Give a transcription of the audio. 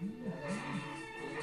Yeah.